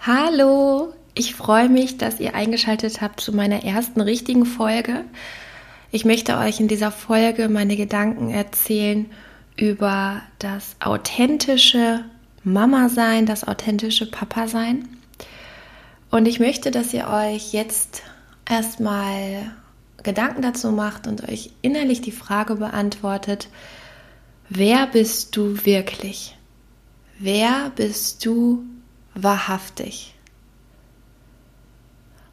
Hallo, ich freue mich, dass ihr eingeschaltet habt zu meiner ersten richtigen Folge. Ich möchte euch in dieser Folge meine Gedanken erzählen über das authentische Mama sein, das authentische Papa sein. Und ich möchte, dass ihr euch jetzt erstmal Gedanken dazu macht und euch innerlich die Frage beantwortet, wer bist du wirklich? Wer bist du wahrhaftig.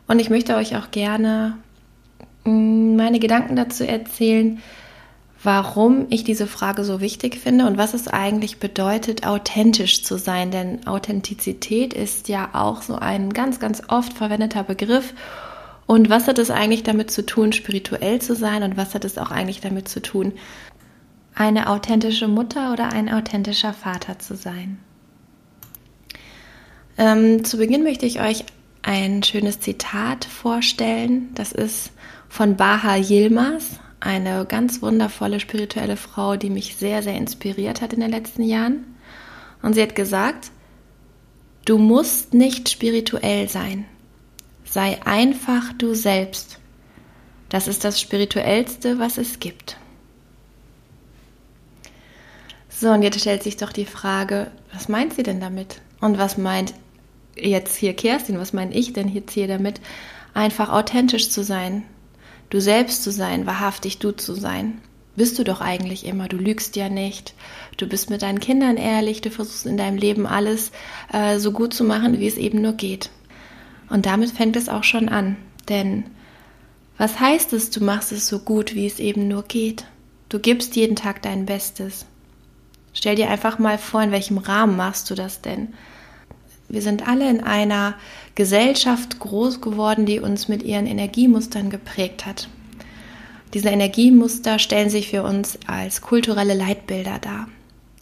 Und ich möchte euch auch gerne mm, meine Gedanken dazu erzählen, warum ich diese Frage so wichtig finde und was es eigentlich bedeutet, authentisch zu sein. Denn Authentizität ist ja auch so ein ganz, ganz oft verwendeter Begriff. Und was hat es eigentlich damit zu tun, spirituell zu sein? Und was hat es auch eigentlich damit zu tun, eine authentische Mutter oder ein authentischer Vater zu sein? Ähm, zu Beginn möchte ich euch ein schönes Zitat vorstellen. Das ist von Baha Yilmaz, eine ganz wundervolle spirituelle Frau, die mich sehr, sehr inspiriert hat in den letzten Jahren. Und sie hat gesagt, du musst nicht spirituell sein. Sei einfach du selbst. Das ist das Spirituellste, was es gibt. So, und jetzt stellt sich doch die Frage, was meint sie denn damit? Und was meint jetzt hier Kerstin, was meine ich denn jetzt hier damit? Einfach authentisch zu sein, du selbst zu sein, wahrhaftig du zu sein. Bist du doch eigentlich immer, du lügst ja nicht, du bist mit deinen Kindern ehrlich, du versuchst in deinem Leben alles äh, so gut zu machen, wie es eben nur geht. Und damit fängt es auch schon an, denn was heißt es, du machst es so gut, wie es eben nur geht? Du gibst jeden Tag dein Bestes. Stell dir einfach mal vor, in welchem Rahmen machst du das denn? Wir sind alle in einer Gesellschaft groß geworden, die uns mit ihren Energiemustern geprägt hat. Diese Energiemuster stellen sich für uns als kulturelle Leitbilder dar.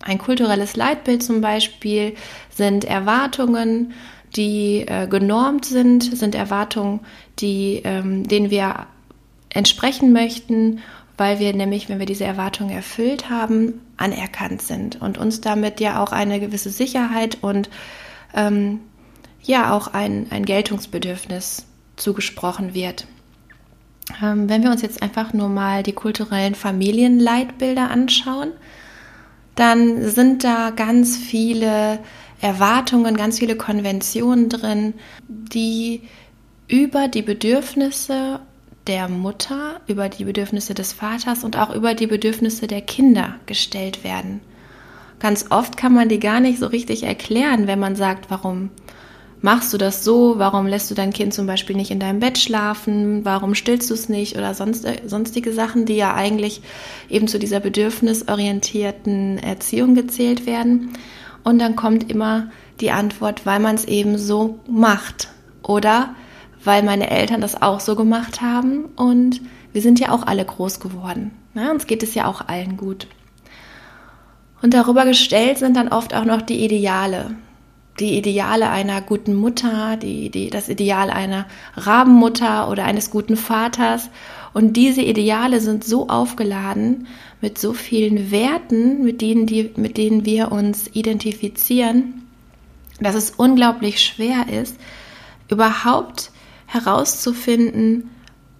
Ein kulturelles Leitbild zum Beispiel sind Erwartungen, die äh, genormt sind, sind Erwartungen, die, ähm, denen wir entsprechen möchten, weil wir nämlich, wenn wir diese Erwartungen erfüllt haben, anerkannt sind und uns damit ja auch eine gewisse Sicherheit und ähm, ja auch ein, ein Geltungsbedürfnis zugesprochen wird. Ähm, wenn wir uns jetzt einfach nur mal die kulturellen Familienleitbilder anschauen, dann sind da ganz viele Erwartungen, ganz viele Konventionen drin, die über die Bedürfnisse der Mutter, über die Bedürfnisse des Vaters und auch über die Bedürfnisse der Kinder gestellt werden. Ganz oft kann man die gar nicht so richtig erklären, wenn man sagt, warum machst du das so? Warum lässt du dein Kind zum Beispiel nicht in deinem Bett schlafen? Warum stillst du es nicht? Oder sonst, äh, sonstige Sachen, die ja eigentlich eben zu dieser bedürfnisorientierten Erziehung gezählt werden. Und dann kommt immer die Antwort, weil man es eben so macht. Oder weil meine Eltern das auch so gemacht haben und wir sind ja auch alle groß geworden. Ja, uns geht es ja auch allen gut. Und darüber gestellt sind dann oft auch noch die Ideale. Die Ideale einer guten Mutter, die, die, das Ideal einer Rabenmutter oder eines guten Vaters. Und diese Ideale sind so aufgeladen mit so vielen Werten, mit denen, die, mit denen wir uns identifizieren, dass es unglaublich schwer ist, überhaupt herauszufinden,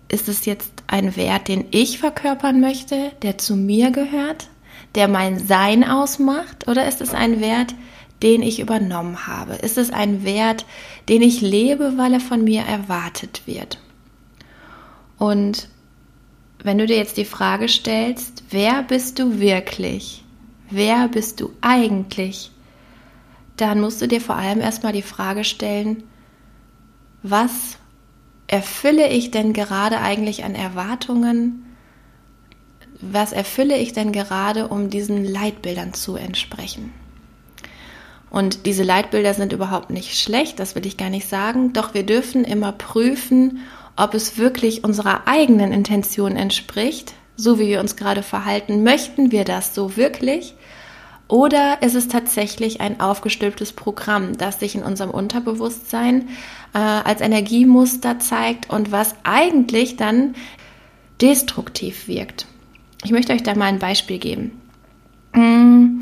ist es jetzt ein Wert, den ich verkörpern möchte, der zu mir gehört? Der mein Sein ausmacht oder ist es ein Wert, den ich übernommen habe? Ist es ein Wert, den ich lebe, weil er von mir erwartet wird? Und wenn du dir jetzt die Frage stellst, wer bist du wirklich? Wer bist du eigentlich? Dann musst du dir vor allem erstmal die Frage stellen, was erfülle ich denn gerade eigentlich an Erwartungen was erfülle ich denn gerade, um diesen Leitbildern zu entsprechen? Und diese Leitbilder sind überhaupt nicht schlecht, das will ich gar nicht sagen, doch wir dürfen immer prüfen, ob es wirklich unserer eigenen Intention entspricht, so wie wir uns gerade verhalten. Möchten wir das so wirklich? Oder ist es tatsächlich ein aufgestülptes Programm, das sich in unserem Unterbewusstsein äh, als Energiemuster zeigt und was eigentlich dann destruktiv wirkt? Ich möchte euch da mal ein Beispiel geben. Mmh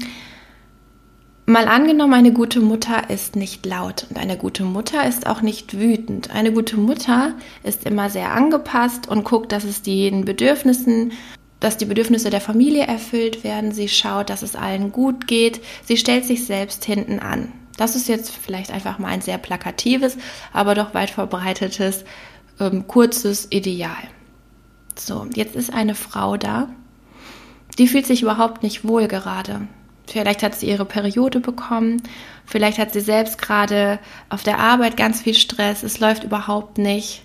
Mal angenommen, eine gute Mutter ist nicht laut und eine gute Mutter ist auch nicht wütend. Eine gute Mutter ist immer sehr angepasst und guckt, dass es den Bedürfnissen, dass die Bedürfnisse der Familie erfüllt werden. Sie schaut, dass es allen gut geht. Sie stellt sich selbst hinten an. Das ist jetzt vielleicht einfach mal ein sehr plakatives, aber doch weit verbreitetes, ähm, kurzes Ideal. So, jetzt ist eine Frau da, die fühlt sich überhaupt nicht wohl gerade. Vielleicht hat sie ihre Periode bekommen. Vielleicht hat sie selbst gerade auf der Arbeit ganz viel Stress. Es läuft überhaupt nicht.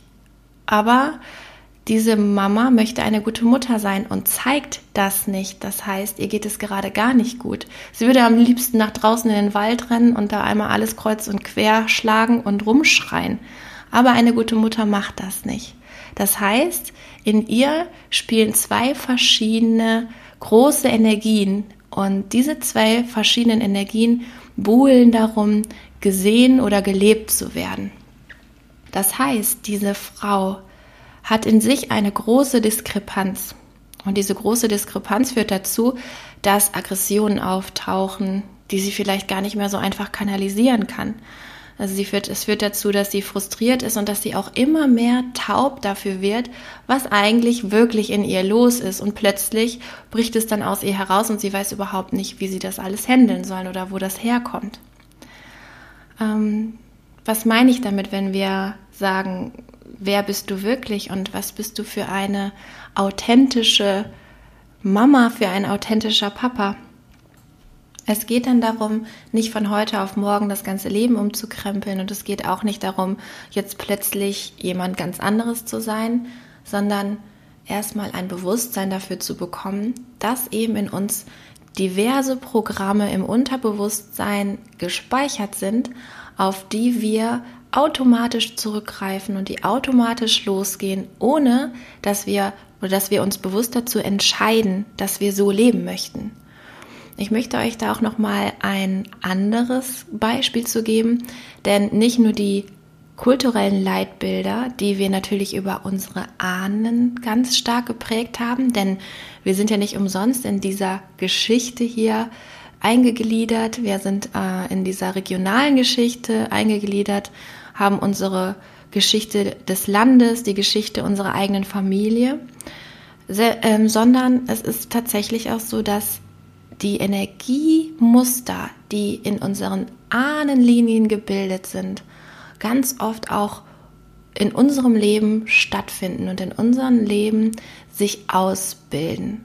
Aber diese Mama möchte eine gute Mutter sein und zeigt das nicht. Das heißt, ihr geht es gerade gar nicht gut. Sie würde am liebsten nach draußen in den Wald rennen und da einmal alles kreuz und quer schlagen und rumschreien. Aber eine gute Mutter macht das nicht. Das heißt, in ihr spielen zwei verschiedene große Energien und diese zwei verschiedenen Energien buhlen darum, gesehen oder gelebt zu werden. Das heißt, diese Frau hat in sich eine große Diskrepanz. Und diese große Diskrepanz führt dazu, dass Aggressionen auftauchen, die sie vielleicht gar nicht mehr so einfach kanalisieren kann. Also sie führt, es führt dazu, dass sie frustriert ist und dass sie auch immer mehr taub dafür wird, was eigentlich wirklich in ihr los ist. Und plötzlich bricht es dann aus ihr heraus und sie weiß überhaupt nicht, wie sie das alles handeln soll oder wo das herkommt. Ähm, was meine ich damit, wenn wir sagen, wer bist du wirklich und was bist du für eine authentische Mama, für ein authentischer Papa? Es geht dann darum, nicht von heute auf morgen das ganze Leben umzukrempeln und es geht auch nicht darum, jetzt plötzlich jemand ganz anderes zu sein, sondern erstmal ein Bewusstsein dafür zu bekommen, dass eben in uns diverse Programme im Unterbewusstsein gespeichert sind, auf die wir automatisch zurückgreifen und die automatisch losgehen, ohne dass wir oder dass wir uns bewusst dazu entscheiden, dass wir so leben möchten. Ich möchte euch da auch noch mal ein anderes Beispiel zu geben, denn nicht nur die kulturellen Leitbilder, die wir natürlich über unsere Ahnen ganz stark geprägt haben, denn wir sind ja nicht umsonst in dieser Geschichte hier eingegliedert. Wir sind äh, in dieser regionalen Geschichte eingegliedert, haben unsere Geschichte des Landes, die Geschichte unserer eigenen Familie, Se ähm, sondern es ist tatsächlich auch so, dass die Energiemuster, die in unseren Ahnenlinien gebildet sind, ganz oft auch in unserem Leben stattfinden und in unserem Leben sich ausbilden.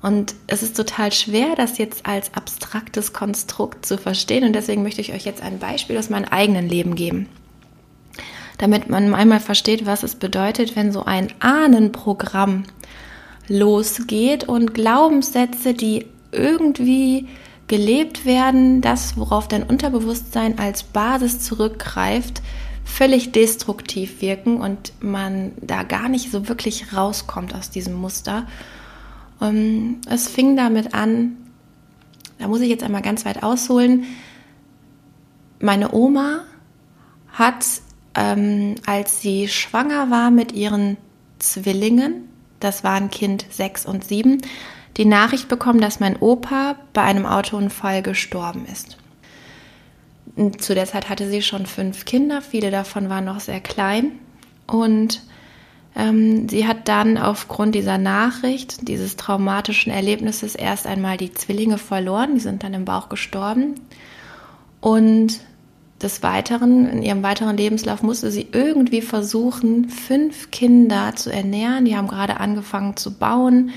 Und es ist total schwer, das jetzt als abstraktes Konstrukt zu verstehen. Und deswegen möchte ich euch jetzt ein Beispiel aus meinem eigenen Leben geben. Damit man einmal versteht, was es bedeutet, wenn so ein Ahnenprogramm losgeht und Glaubenssätze, die irgendwie gelebt werden, das, worauf dein Unterbewusstsein als Basis zurückgreift, völlig destruktiv wirken und man da gar nicht so wirklich rauskommt aus diesem Muster. Und ähm, es fing damit an, da muss ich jetzt einmal ganz weit ausholen. Meine Oma hat, ähm, als sie schwanger war mit ihren Zwillingen, das waren Kind 6 und 7, die Nachricht bekommen, dass mein Opa bei einem Autounfall gestorben ist. Zu der Zeit hatte sie schon fünf Kinder, viele davon waren noch sehr klein. Und ähm, sie hat dann aufgrund dieser Nachricht, dieses traumatischen Erlebnisses, erst einmal die Zwillinge verloren. Die sind dann im Bauch gestorben. Und des Weiteren, in ihrem weiteren Lebenslauf musste sie irgendwie versuchen, fünf Kinder zu ernähren. Die haben gerade angefangen zu bauen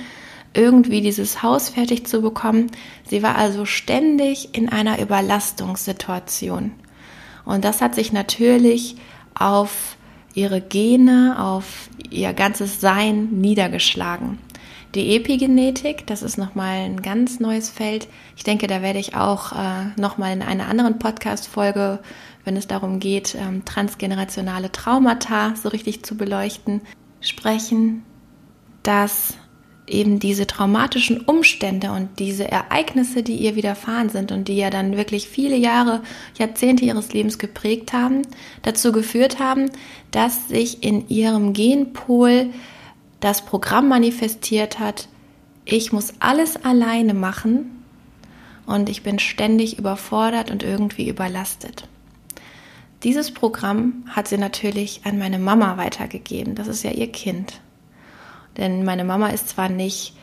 irgendwie dieses Haus fertig zu bekommen. Sie war also ständig in einer Überlastungssituation. Und das hat sich natürlich auf ihre Gene, auf ihr ganzes Sein niedergeschlagen. die Epigenetik. Das ist nochmal ein ganz neues Feld. Ich denke, da werde ich auch äh, nochmal in einer anderen Podcast-Folge, wenn es darum geht, ähm, transgenerationale Traumata so richtig zu beleuchten, sprechen, dass eben diese traumatischen Umstände und diese Ereignisse, die ihr widerfahren sind und die ja dann wirklich viele Jahre, Jahrzehnte ihres Lebens geprägt haben, dazu geführt haben, dass sich in ihrem Genpol das Programm manifestiert hat, ich muss alles alleine machen und ich bin ständig überfordert und irgendwie überlastet. Dieses Programm hat sie natürlich an meine Mama weitergegeben. Das ist ja ihr Kind. Denn meine Mama ist zwar nicht,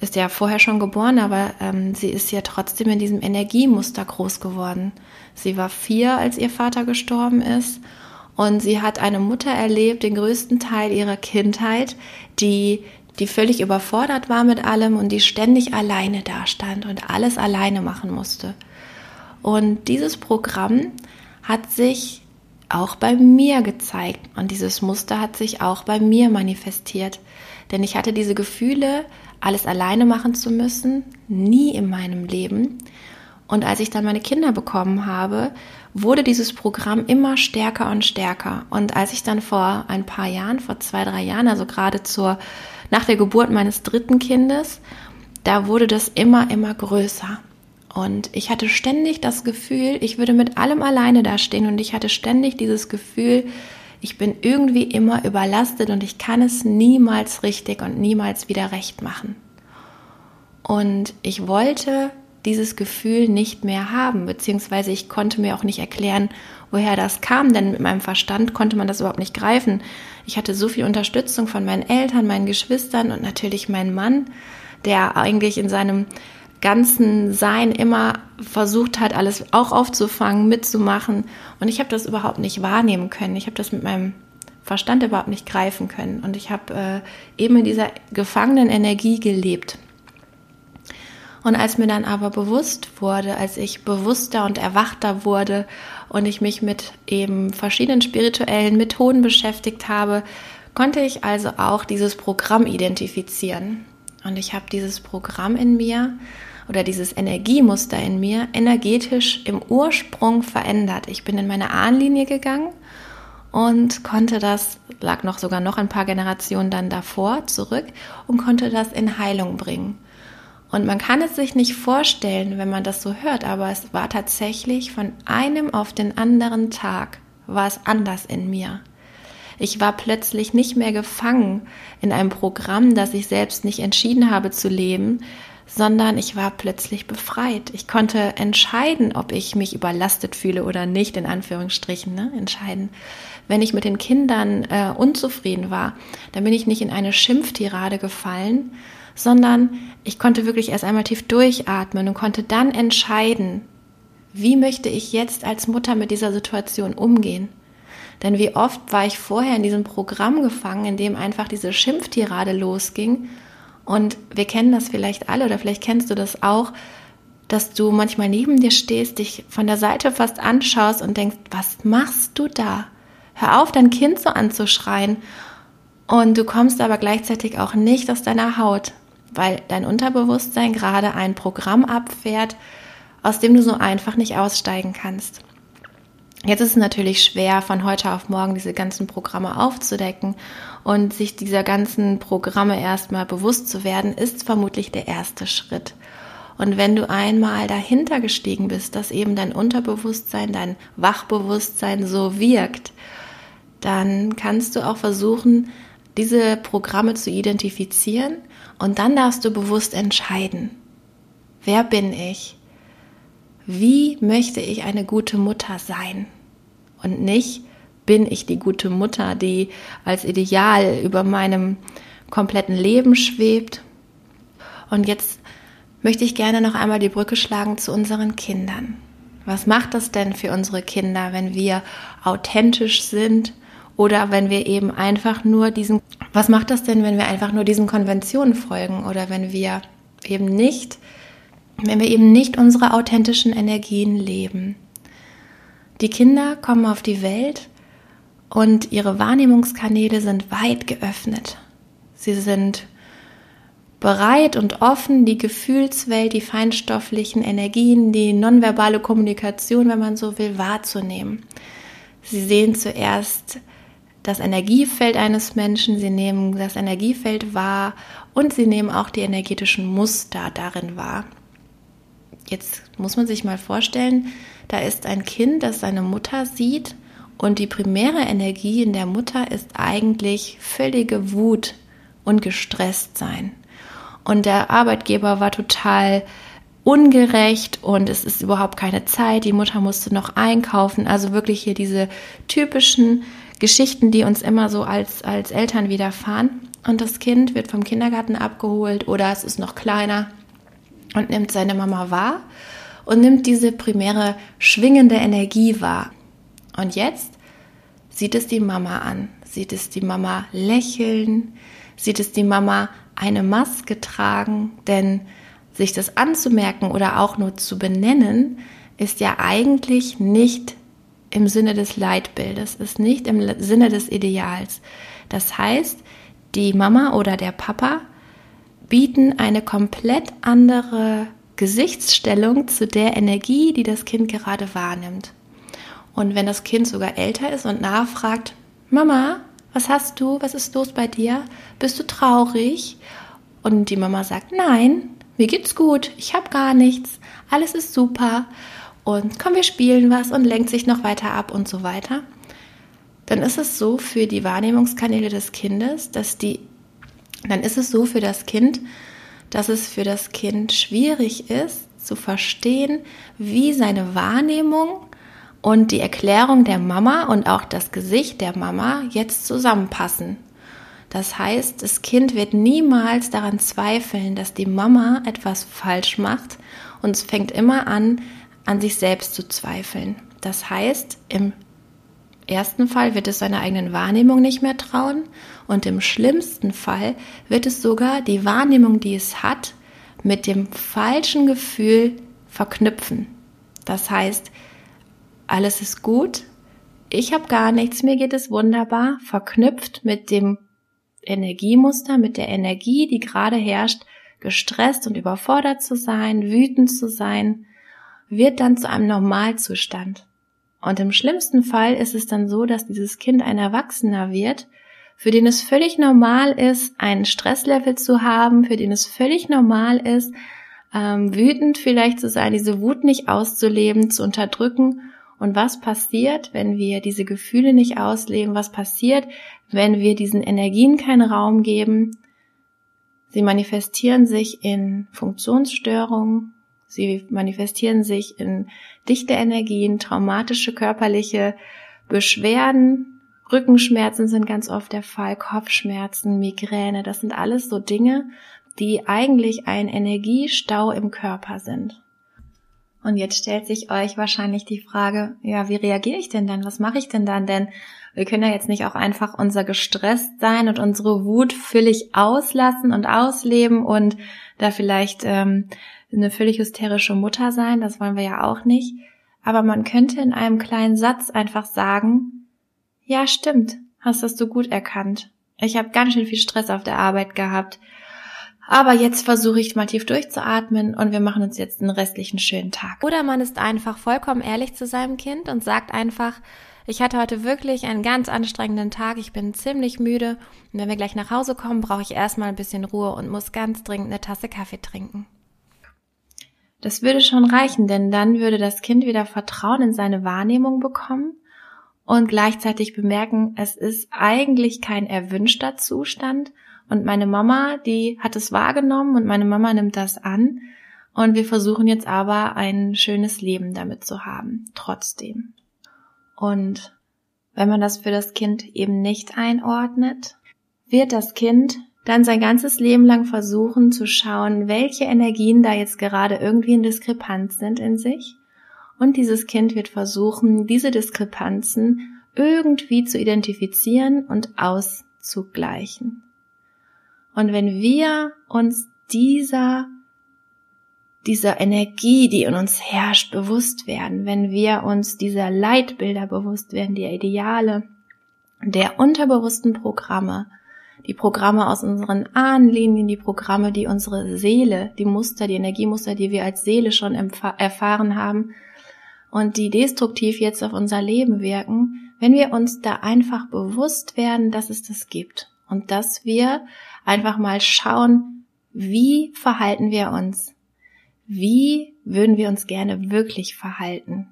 ist ja vorher schon geboren, aber ähm, sie ist ja trotzdem in diesem Energiemuster groß geworden. Sie war vier, als ihr Vater gestorben ist. Und sie hat eine Mutter erlebt, den größten Teil ihrer Kindheit, die, die völlig überfordert war mit allem und die ständig alleine dastand und alles alleine machen musste. Und dieses Programm hat sich auch bei mir gezeigt und dieses Muster hat sich auch bei mir manifestiert. Denn ich hatte diese Gefühle, alles alleine machen zu müssen, nie in meinem Leben. Und als ich dann meine Kinder bekommen habe, wurde dieses Programm immer stärker und stärker. Und als ich dann vor ein paar Jahren, vor zwei, drei Jahren, also gerade zur, nach der Geburt meines dritten Kindes, da wurde das immer, immer größer. Und ich hatte ständig das Gefühl, ich würde mit allem alleine dastehen und ich hatte ständig dieses Gefühl, ich bin irgendwie immer überlastet und ich kann es niemals richtig und niemals wieder recht machen. Und ich wollte dieses Gefühl nicht mehr haben, beziehungsweise ich konnte mir auch nicht erklären, woher das kam, denn mit meinem Verstand konnte man das überhaupt nicht greifen. Ich hatte so viel Unterstützung von meinen Eltern, meinen Geschwistern und natürlich meinem Mann, der eigentlich in seinem ganzen Sein immer versucht hat, alles auch aufzufangen, mitzumachen. Und ich habe das überhaupt nicht wahrnehmen können. Ich habe das mit meinem Verstand überhaupt nicht greifen können. Und ich habe äh, eben in dieser gefangenen Energie gelebt. Und als mir dann aber bewusst wurde, als ich bewusster und erwachter wurde und ich mich mit eben verschiedenen spirituellen Methoden beschäftigt habe, konnte ich also auch dieses Programm identifizieren. Und ich habe dieses Programm in mir oder dieses Energiemuster in mir energetisch im Ursprung verändert. Ich bin in meine Ahnenlinie gegangen und konnte das, lag noch sogar noch ein paar Generationen dann davor zurück und konnte das in Heilung bringen. Und man kann es sich nicht vorstellen, wenn man das so hört, aber es war tatsächlich von einem auf den anderen Tag war es anders in mir. Ich war plötzlich nicht mehr gefangen in einem Programm, das ich selbst nicht entschieden habe zu leben, sondern ich war plötzlich befreit. Ich konnte entscheiden, ob ich mich überlastet fühle oder nicht, in Anführungsstrichen, ne? entscheiden. Wenn ich mit den Kindern äh, unzufrieden war, dann bin ich nicht in eine Schimpftirade gefallen, sondern ich konnte wirklich erst einmal tief durchatmen und konnte dann entscheiden, wie möchte ich jetzt als Mutter mit dieser Situation umgehen. Denn wie oft war ich vorher in diesem Programm gefangen, in dem einfach diese Schimpftirade losging und wir kennen das vielleicht alle oder vielleicht kennst du das auch, dass du manchmal neben dir stehst, dich von der Seite fast anschaust und denkst, was machst du da? Hör auf, dein Kind so anzuschreien. Und du kommst aber gleichzeitig auch nicht aus deiner Haut, weil dein Unterbewusstsein gerade ein Programm abfährt, aus dem du so einfach nicht aussteigen kannst. Jetzt ist es natürlich schwer, von heute auf morgen diese ganzen Programme aufzudecken und sich dieser ganzen Programme erstmal bewusst zu werden, ist vermutlich der erste Schritt. Und wenn du einmal dahinter gestiegen bist, dass eben dein Unterbewusstsein, dein Wachbewusstsein so wirkt, dann kannst du auch versuchen, diese Programme zu identifizieren und dann darfst du bewusst entscheiden, wer bin ich? Wie möchte ich eine gute Mutter sein? Und nicht, bin ich die gute Mutter, die als Ideal über meinem kompletten Leben schwebt. Und jetzt möchte ich gerne noch einmal die Brücke schlagen zu unseren Kindern. Was macht das denn für unsere Kinder, wenn wir authentisch sind oder wenn wir eben einfach nur diesen, was macht das denn, wenn wir einfach nur diesen Konventionen folgen oder wenn wir eben nicht, wenn wir eben nicht unsere authentischen Energien leben? Die Kinder kommen auf die Welt und ihre Wahrnehmungskanäle sind weit geöffnet. Sie sind bereit und offen, die Gefühlswelt, die feinstofflichen Energien, die nonverbale Kommunikation, wenn man so will, wahrzunehmen. Sie sehen zuerst das Energiefeld eines Menschen, sie nehmen das Energiefeld wahr und sie nehmen auch die energetischen Muster darin wahr. Jetzt muss man sich mal vorstellen, da ist ein Kind, das seine Mutter sieht und die primäre Energie in der Mutter ist eigentlich völlige Wut und gestresst sein. Und der Arbeitgeber war total ungerecht und es ist überhaupt keine Zeit. Die Mutter musste noch einkaufen. Also wirklich hier diese typischen Geschichten, die uns immer so als, als Eltern widerfahren. Und das Kind wird vom Kindergarten abgeholt oder es ist noch kleiner und nimmt seine Mama wahr und nimmt diese primäre schwingende Energie wahr. Und jetzt sieht es die Mama an, sieht es die Mama lächeln, sieht es die Mama eine Maske tragen, denn sich das anzumerken oder auch nur zu benennen, ist ja eigentlich nicht im Sinne des Leitbildes, ist nicht im Sinne des Ideals. Das heißt, die Mama oder der Papa bieten eine komplett andere Gesichtsstellung zu der Energie, die das Kind gerade wahrnimmt. Und wenn das Kind sogar älter ist und nachfragt, Mama, was hast du? Was ist los bei dir? Bist du traurig? Und die Mama sagt, nein, mir geht's gut, ich habe gar nichts, alles ist super und komm, wir spielen was und lenkt sich noch weiter ab und so weiter, dann ist es so für die Wahrnehmungskanäle des Kindes, dass die, dann ist es so für das Kind, dass es für das Kind schwierig ist zu verstehen, wie seine Wahrnehmung und die Erklärung der Mama und auch das Gesicht der Mama jetzt zusammenpassen. Das heißt, das Kind wird niemals daran zweifeln, dass die Mama etwas falsch macht und es fängt immer an, an sich selbst zu zweifeln. Das heißt, im ersten Fall wird es seiner eigenen Wahrnehmung nicht mehr trauen und im schlimmsten Fall wird es sogar die Wahrnehmung, die es hat, mit dem falschen Gefühl verknüpfen. Das heißt, alles ist gut, ich habe gar nichts, mir geht es wunderbar, verknüpft mit dem Energiemuster, mit der Energie, die gerade herrscht, gestresst und überfordert zu sein, wütend zu sein, wird dann zu einem Normalzustand. Und im schlimmsten Fall ist es dann so, dass dieses Kind ein Erwachsener wird, für den es völlig normal ist, ein Stresslevel zu haben, für den es völlig normal ist, ähm, wütend vielleicht zu sein, diese Wut nicht auszuleben, zu unterdrücken. Und was passiert, wenn wir diese Gefühle nicht ausleben? Was passiert, wenn wir diesen Energien keinen Raum geben? Sie manifestieren sich in Funktionsstörungen, Sie manifestieren sich in dichte Energien, traumatische körperliche Beschwerden, Rückenschmerzen sind ganz oft der Fall, Kopfschmerzen, Migräne, das sind alles so Dinge, die eigentlich ein Energiestau im Körper sind. Und jetzt stellt sich euch wahrscheinlich die Frage, ja, wie reagiere ich denn dann? Was mache ich denn dann? Denn wir können ja jetzt nicht auch einfach unser gestresst sein und unsere Wut völlig auslassen und ausleben und da vielleicht ähm, eine völlig hysterische Mutter sein, das wollen wir ja auch nicht. Aber man könnte in einem kleinen Satz einfach sagen, ja stimmt, hast das du gut erkannt. Ich habe ganz schön viel Stress auf der Arbeit gehabt. Aber jetzt versuche ich mal tief durchzuatmen und wir machen uns jetzt einen restlichen schönen Tag. Oder man ist einfach vollkommen ehrlich zu seinem Kind und sagt einfach, ich hatte heute wirklich einen ganz anstrengenden Tag, ich bin ziemlich müde und wenn wir gleich nach Hause kommen, brauche ich erstmal ein bisschen Ruhe und muss ganz dringend eine Tasse Kaffee trinken. Das würde schon reichen, denn dann würde das Kind wieder Vertrauen in seine Wahrnehmung bekommen und gleichzeitig bemerken, es ist eigentlich kein erwünschter Zustand und meine Mama, die hat es wahrgenommen und meine Mama nimmt das an und wir versuchen jetzt aber ein schönes Leben damit zu haben, trotzdem. Und wenn man das für das Kind eben nicht einordnet, wird das Kind dann sein ganzes Leben lang versuchen zu schauen, welche Energien da jetzt gerade irgendwie in Diskrepanz sind in sich. Und dieses Kind wird versuchen, diese Diskrepanzen irgendwie zu identifizieren und auszugleichen. Und wenn wir uns dieser, dieser Energie, die in uns herrscht, bewusst werden, wenn wir uns dieser Leitbilder bewusst werden, der Ideale, der unterbewussten Programme, die Programme aus unseren Ahnenlinien, die Programme, die unsere Seele, die Muster, die Energiemuster, die wir als Seele schon erfahren haben und die destruktiv jetzt auf unser Leben wirken, wenn wir uns da einfach bewusst werden, dass es das gibt und dass wir einfach mal schauen, wie verhalten wir uns? Wie würden wir uns gerne wirklich verhalten,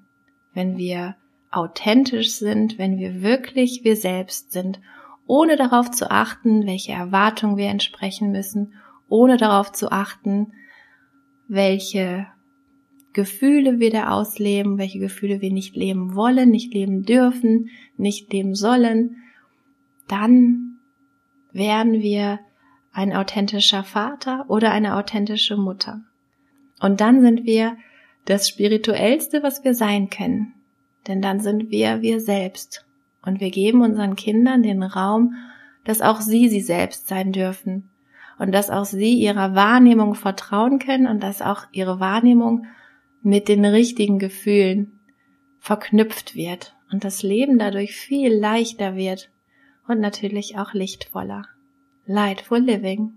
wenn wir authentisch sind, wenn wir wirklich wir selbst sind ohne darauf zu achten, welche Erwartungen wir entsprechen müssen, ohne darauf zu achten, welche Gefühle wir da ausleben, welche Gefühle wir nicht leben wollen, nicht leben dürfen, nicht leben sollen, dann werden wir ein authentischer Vater oder eine authentische Mutter. Und dann sind wir das Spirituellste, was wir sein können. Denn dann sind wir wir selbst. Und wir geben unseren Kindern den Raum, dass auch sie sie selbst sein dürfen und dass auch sie ihrer Wahrnehmung vertrauen können und dass auch ihre Wahrnehmung mit den richtigen Gefühlen verknüpft wird und das Leben dadurch viel leichter wird und natürlich auch lichtvoller. Lightful Living.